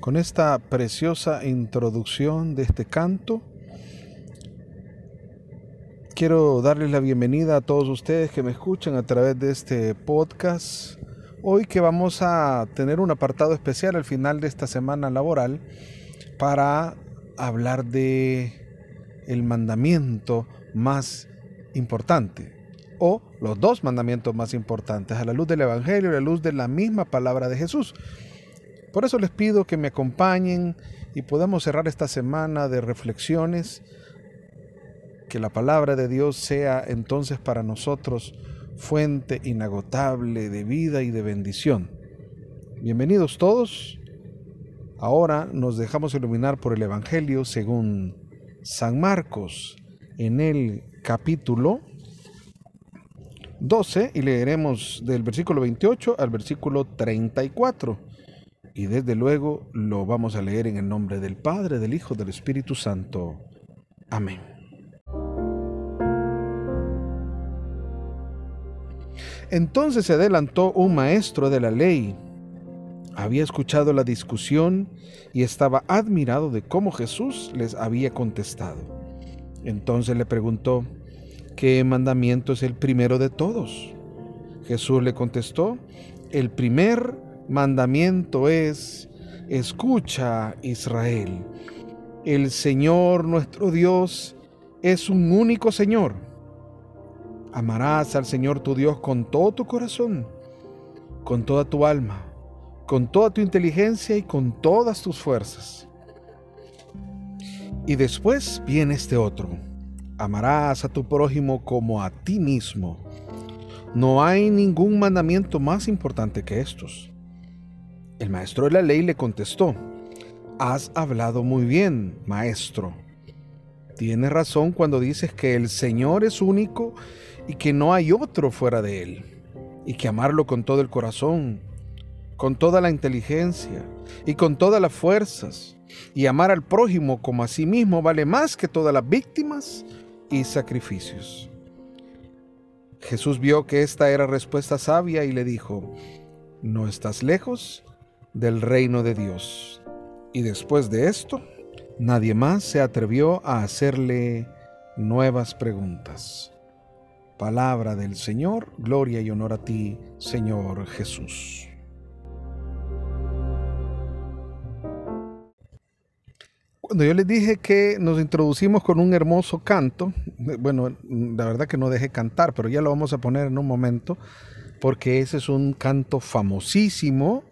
con esta preciosa introducción de este canto. Quiero darles la bienvenida a todos ustedes que me escuchan a través de este podcast. Hoy que vamos a tener un apartado especial al final de esta semana laboral para hablar de el mandamiento más importante o los dos mandamientos más importantes a la luz del evangelio y a la luz de la misma palabra de Jesús. Por eso les pido que me acompañen y podamos cerrar esta semana de reflexiones, que la palabra de Dios sea entonces para nosotros fuente inagotable de vida y de bendición. Bienvenidos todos. Ahora nos dejamos iluminar por el Evangelio según San Marcos en el capítulo 12 y leeremos del versículo 28 al versículo 34 y desde luego lo vamos a leer en el nombre del Padre, del Hijo, del Espíritu Santo. Amén. Entonces se adelantó un maestro de la ley. Había escuchado la discusión y estaba admirado de cómo Jesús les había contestado. Entonces le preguntó, ¿qué mandamiento es el primero de todos? Jesús le contestó, el primer mandamiento es, escucha Israel, el Señor nuestro Dios es un único Señor. Amarás al Señor tu Dios con todo tu corazón, con toda tu alma, con toda tu inteligencia y con todas tus fuerzas. Y después viene este otro. Amarás a tu prójimo como a ti mismo. No hay ningún mandamiento más importante que estos. El maestro de la ley le contestó, Has hablado muy bien, maestro. Tienes razón cuando dices que el Señor es único y que no hay otro fuera de Él, y que amarlo con todo el corazón, con toda la inteligencia y con todas las fuerzas, y amar al prójimo como a sí mismo vale más que todas las víctimas y sacrificios. Jesús vio que esta era respuesta sabia y le dijo, no estás lejos del reino de Dios. Y después de esto, nadie más se atrevió a hacerle nuevas preguntas. Palabra del Señor, gloria y honor a ti, Señor Jesús. Cuando yo les dije que nos introducimos con un hermoso canto, bueno, la verdad que no dejé cantar, pero ya lo vamos a poner en un momento, porque ese es un canto famosísimo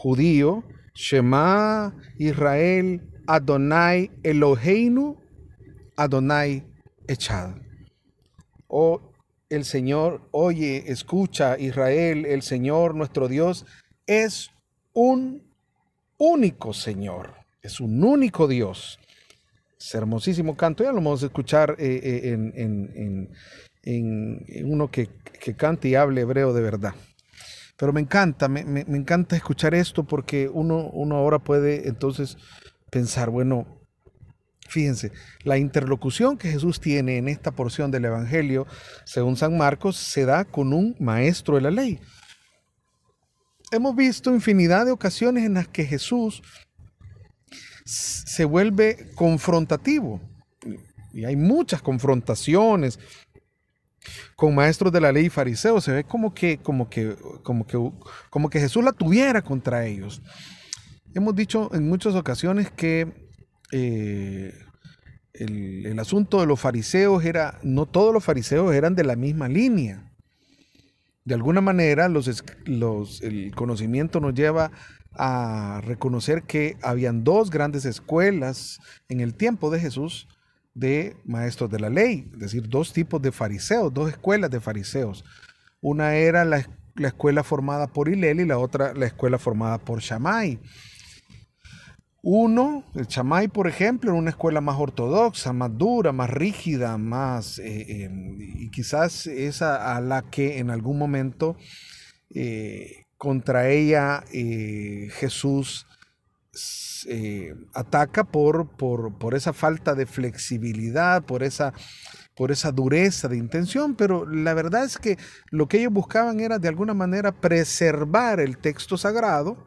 judío, Shema Israel, Adonai Eloheinu, Adonai Echad. Oh, el Señor, oye, escucha, Israel, el Señor nuestro Dios es un único Señor, es un único Dios. Es hermosísimo canto, ya lo vamos a escuchar eh, eh, en, uno que, que cante y hable hebreo de verdad. Pero me encanta, me, encanta escuchar esto porque uno, uno ahora puede entonces pensar, bueno, fíjense, la interlocución que Jesús tiene en esta porción del Evangelio, según San Marcos, se da con un maestro de la ley. Hemos visto infinidad de ocasiones en las que Jesús se vuelve confrontativo. Y hay muchas confrontaciones, con maestros de la ley y fariseos. Se ve como que, como que, como que, como que Jesús la tuviera contra ellos. Hemos dicho en muchas ocasiones que eh, el, asunto de los fariseos era, no todos los fariseos eran de la misma línea. De alguna manera, los, los, el conocimiento nos lleva a reconocer que habían dos grandes escuelas en el tiempo de Jesús de maestros de la ley, es decir, dos tipos de fariseos, dos escuelas de fariseos. Una era la, escuela formada por Hilel y la otra la escuela formada por Shammai. Uno, el Shammai, por ejemplo, era una escuela más ortodoxa, más dura, más rígida, más, eh, em, y quizás esa a la que en algún momento eh, contra ella eh, Jesús eh, ataca por, por, esa falta de flexibilidad, por esa, por esa dureza de intención, pero la verdad es que lo que ellos buscaban era de alguna manera preservar el texto sagrado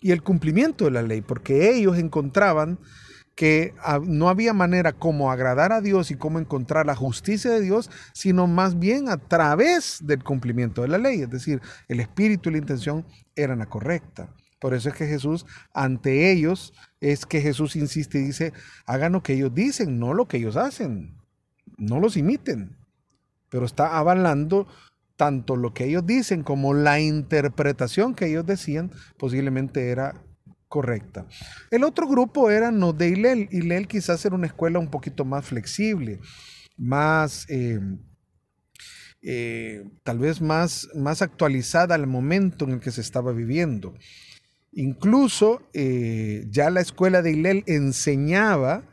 y el cumplimiento de la ley, porque ellos encontraban que no había manera como agradar a Dios y cómo encontrar la justicia de Dios, sino más bien a través del cumplimiento de la ley. Es decir, el espíritu y la intención eran la correcta. Por eso es que Jesús, ante ellos, es que Jesús insiste y dice, hagan lo que ellos dicen, no lo que ellos hacen. No los imiten. Pero está avalando tanto lo que ellos dicen como la interpretación que ellos decían posiblemente era correcta. El otro grupo era no de Hillel. Hillel quizás era una escuela un poquito más flexible, más, eh, eh, tal vez más, más actualizada al momento en el que se estaba viviendo. Incluso eh, ya la escuela de Hillel enseñaba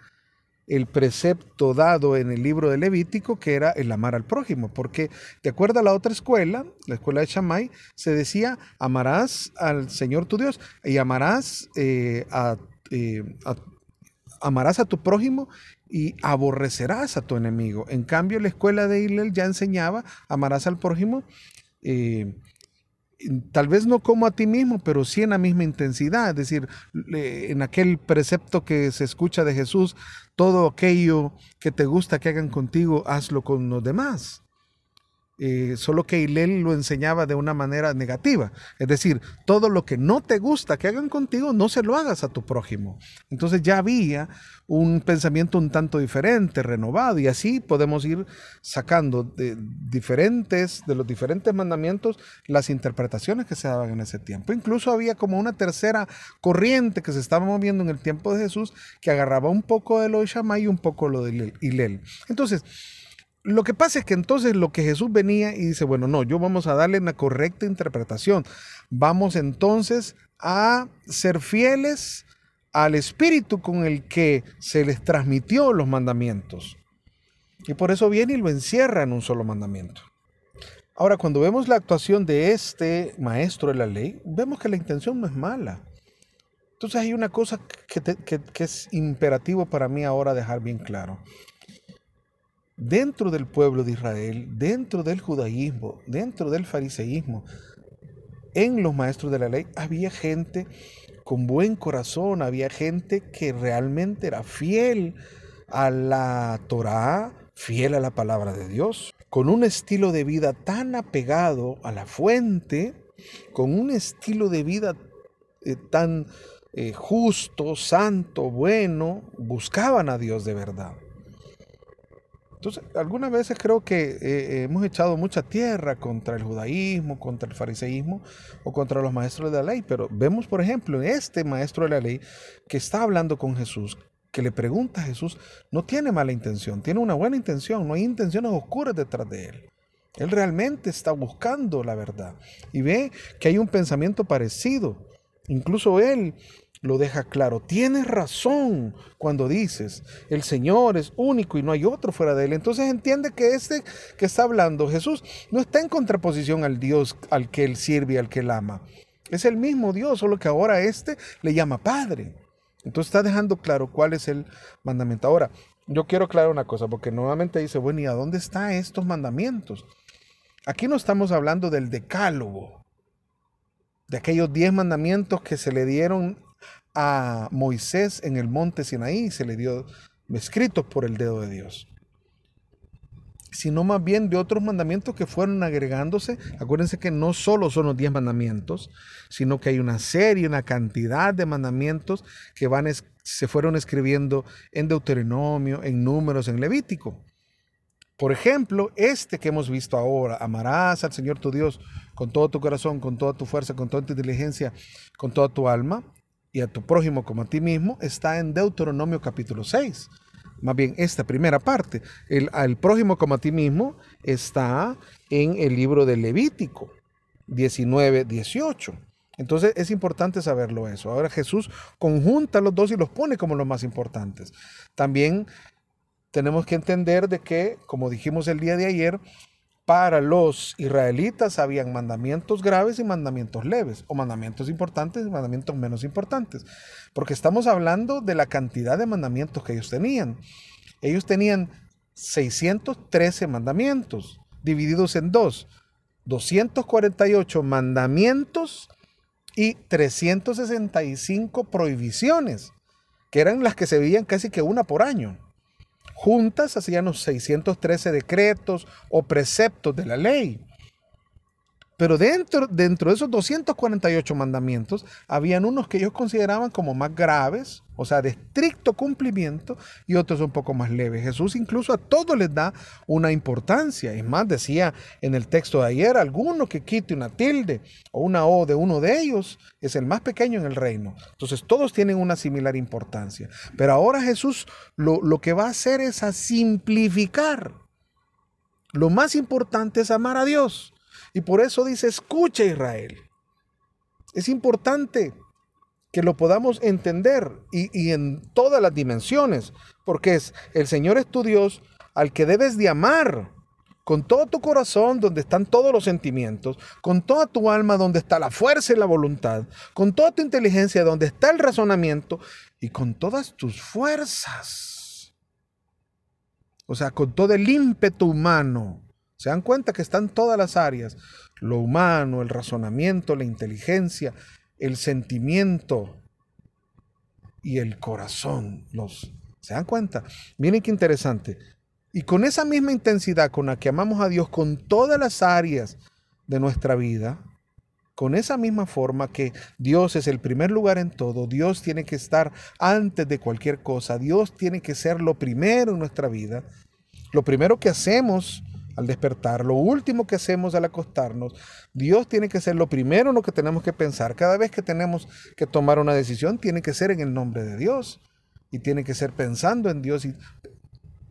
el precepto dado en el libro de Levítico, que era el amar al prójimo, porque de acuerdo a la otra escuela, la escuela de Shammai, se decía, amarás al Señor tu Dios y amarás, eh, eh, a, amarás a tu prójimo y aborrecerás a tu enemigo. En cambio, la escuela de Hillel ya enseñaba, amarás al prójimo. Tal vez no como a ti mismo, pero sí en la misma intensidad, es decir, en aquel precepto que se escucha de Jesús, todo aquello que te gusta que hagan contigo, hazlo con los demás. Eh, solo que Hillel lo enseñaba de una manera negativa. Es decir, todo lo que no te gusta que hagan contigo, no se lo hagas a tu prójimo. Entonces ya había un pensamiento un tanto diferente, renovado, y así podemos ir sacando de diferentes, de los diferentes mandamientos, las interpretaciones que se daban en ese tiempo. Incluso había como una tercera corriente que se estaba moviendo en el tiempo de Jesús, que agarraba un poco de lo de Shammai y un poco lo de Hillel. Entonces, lo que pasa es que entonces lo que Jesús venía y dice, bueno, no, yo vamos a darle una correcta interpretación. Vamos entonces a ser fieles al espíritu con el que se les transmitió los mandamientos. Y por eso viene y lo encierra en un solo mandamiento. Ahora, cuando vemos la actuación de este maestro de la ley, vemos que la intención no es mala. Entonces hay una cosa que, que es imperativo para mí ahora dejar bien claro dentro del pueblo de Israel, dentro del judaísmo, dentro del fariseísmo, en los maestros de la ley, había gente con buen corazón, había gente que realmente era fiel a la Torá, fiel a la palabra de Dios, con un estilo de vida tan apegado a la fuente, con un estilo de vida eh, tan eh, justo, santo, bueno, buscaban a Dios de verdad. Entonces, algunas veces creo que eh, hemos echado mucha tierra contra el judaísmo, contra el fariseísmo o contra los maestros de la ley, pero vemos, por ejemplo, este maestro de la ley que está hablando con Jesús, que le pregunta a Jesús, no tiene mala intención, tiene una buena intención, no hay intenciones oscuras detrás de él. Él realmente está buscando la verdad y ve que hay un pensamiento parecido. Incluso él lo deja claro. Tienes razón cuando dices, el Señor es único y no hay otro fuera de él. Entonces entiende que este que está hablando Jesús no está en contraposición al Dios al que él sirve y al que él ama. Es el mismo Dios, solo que ahora este le llama Padre. Entonces está dejando claro cuál es el mandamiento. Ahora, yo quiero aclarar una cosa, porque nuevamente dice, bueno, ¿y a dónde están estos mandamientos? Aquí no estamos hablando del decálogo, de aquellos diez mandamientos que se le dieron a Moisés en el monte Sinaí se le dio escritos por el dedo de Dios sino más bien de otros mandamientos que fueron agregándose. Acuérdense que no solo son los diez mandamientos, sino que hay una serie, una cantidad de mandamientos que van, se fueron escribiendo en Deuteronomio, en Números, en Levítico. Por ejemplo, este que hemos visto ahora, amarás al Señor tu Dios con todo tu corazón, con toda tu fuerza, con toda tu inteligencia, con toda tu alma, y a tu prójimo como a ti mismo está en Deuteronomio capítulo 6. Más bien, esta primera parte, el al prójimo como a ti mismo, está en el libro de Levítico 19, 18. Entonces es importante saberlo eso. Ahora Jesús conjunta los dos y los pone como los más importantes. También tenemos que entender de que, como dijimos el día de ayer, para los israelitas habían mandamientos graves y mandamientos leves, o mandamientos importantes y mandamientos menos importantes, porque estamos hablando de la cantidad de mandamientos que ellos tenían. Ellos tenían 613 mandamientos, divididos en dos, 248 mandamientos y 365 prohibiciones, que eran las que se veían casi que una por año. Juntas hacían los 613 decretos o preceptos de la ley. Pero dentro, dentro de esos 248 mandamientos, habían unos que ellos consideraban como más graves, o sea, de estricto cumplimiento, y otros un poco más leves. Jesús incluso a todos les da una importancia. Es más, decía en el texto de ayer, alguno que quite una tilde o una O de uno de ellos es el más pequeño en el reino. Entonces todos tienen una similar importancia. Pero ahora Jesús lo, lo que va a hacer es a simplificar. Lo más importante es amar a Dios. Y por eso dice, escucha Israel. Es importante que lo podamos entender y, en todas las dimensiones, porque es el Señor es tu Dios al que debes de amar con todo tu corazón donde están todos los sentimientos, con toda tu alma donde está la fuerza y la voluntad, con toda tu inteligencia donde está el razonamiento y con todas tus fuerzas. O sea, con todo el ímpetu humano se dan cuenta que están todas las áreas, lo humano, el razonamiento, la inteligencia, el sentimiento y el corazón. Los, ¿Se dan cuenta? Miren qué interesante. Y con esa misma intensidad con la que amamos a Dios con todas las áreas de nuestra vida, con esa misma forma que Dios es el primer lugar en todo, Dios tiene que estar antes de cualquier cosa, Dios tiene que ser lo primero en nuestra vida. Lo primero que hacemos al despertar, lo último que hacemos al acostarnos, Dios tiene que ser lo primero en lo que tenemos que pensar. Cada vez que tenemos que tomar una decisión, tiene que ser en el nombre de Dios y tiene que ser pensando en Dios. Y,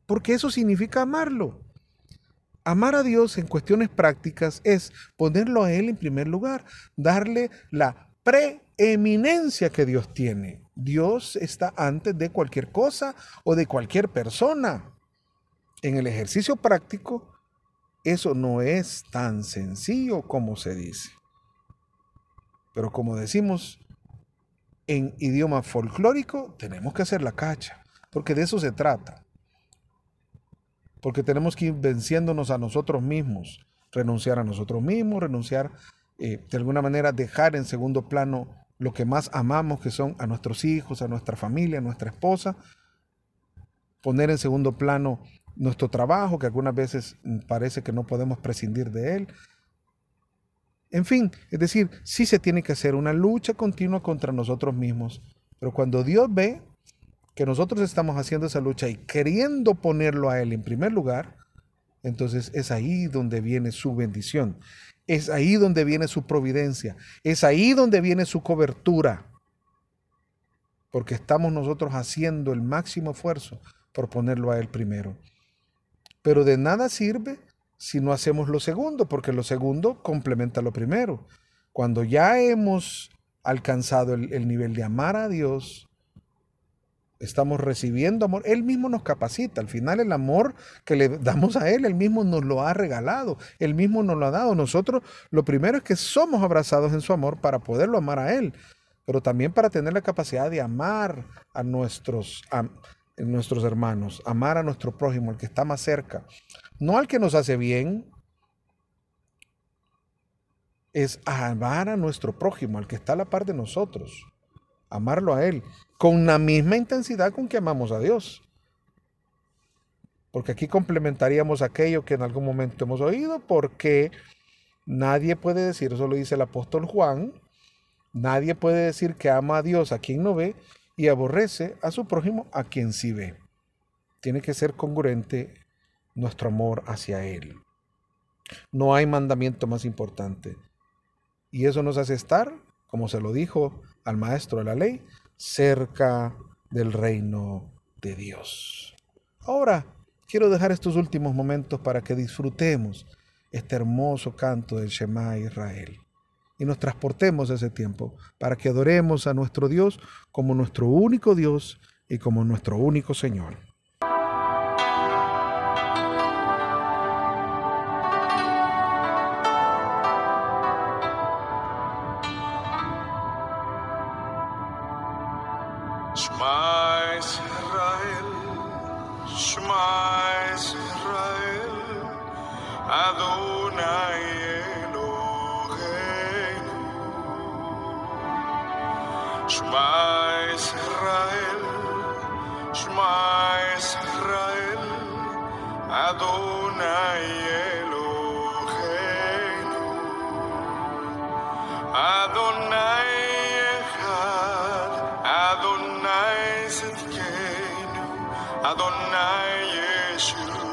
porque eso significa amarlo. Amar a Dios en cuestiones prácticas es ponerlo a Él en primer lugar, darle la preeminencia que Dios tiene. Dios está antes de cualquier cosa o de cualquier persona. En el ejercicio práctico, eso no es tan sencillo como se dice. Pero como decimos en idioma folclórico, tenemos que hacer la cacha, porque de eso se trata. Porque tenemos que ir venciéndonos a nosotros mismos, renunciar a nosotros mismos, renunciar, eh, de alguna manera, dejar en segundo plano lo que más amamos, que son a nuestros hijos, a nuestra familia, a nuestra esposa, poner en segundo plano nuestro trabajo, que algunas veces mm, parece que no podemos prescindir de él. En fin, es decir, sí se tiene que hacer una lucha continua contra nosotros mismos, pero cuando Dios ve que nosotros estamos haciendo esa lucha y queriendo ponerlo a Él en primer lugar, entonces es ahí donde viene su bendición, es ahí donde viene su providencia, es ahí donde viene su cobertura, porque estamos nosotros haciendo el máximo esfuerzo por ponerlo a Él primero. Pero de nada sirve si no hacemos lo segundo, porque lo segundo complementa lo primero. Cuando ya hemos alcanzado el, nivel de amar a Dios, estamos recibiendo amor, Él mismo nos capacita. Al final el amor que le damos a Él, Él mismo nos lo ha regalado, Él mismo nos lo ha dado. Nosotros lo primero es que somos abrazados en su amor para poderlo amar a Él, pero también para tener la capacidad de amar a nuestros, en nuestros hermanos, amar a nuestro prójimo, el que está más cerca, no al que nos hace bien, es amar a nuestro prójimo, al que está a la par de nosotros, amarlo a Él, con la misma intensidad con que amamos a Dios. Porque aquí complementaríamos aquello que en algún momento hemos oído, porque nadie puede decir, eso lo dice el apóstol Juan, nadie puede decir que ama a Dios a quien no ve, y aborrece a su prójimo a quien sí ve. Tiene que ser congruente nuestro amor hacia Él. No hay mandamiento más importante. Y eso nos hace estar, como se lo dijo al maestro de la ley, cerca del reino de Dios. Ahora quiero dejar estos últimos momentos para que disfrutemos este hermoso canto del Shema Israel y nos transportemos a ese tiempo para que adoremos a nuestro Dios como nuestro único Dios y como nuestro único Señor. Adonai Eloheinu, Adonai Echad, Adonai Tzidkenu, Adonai Yeshua.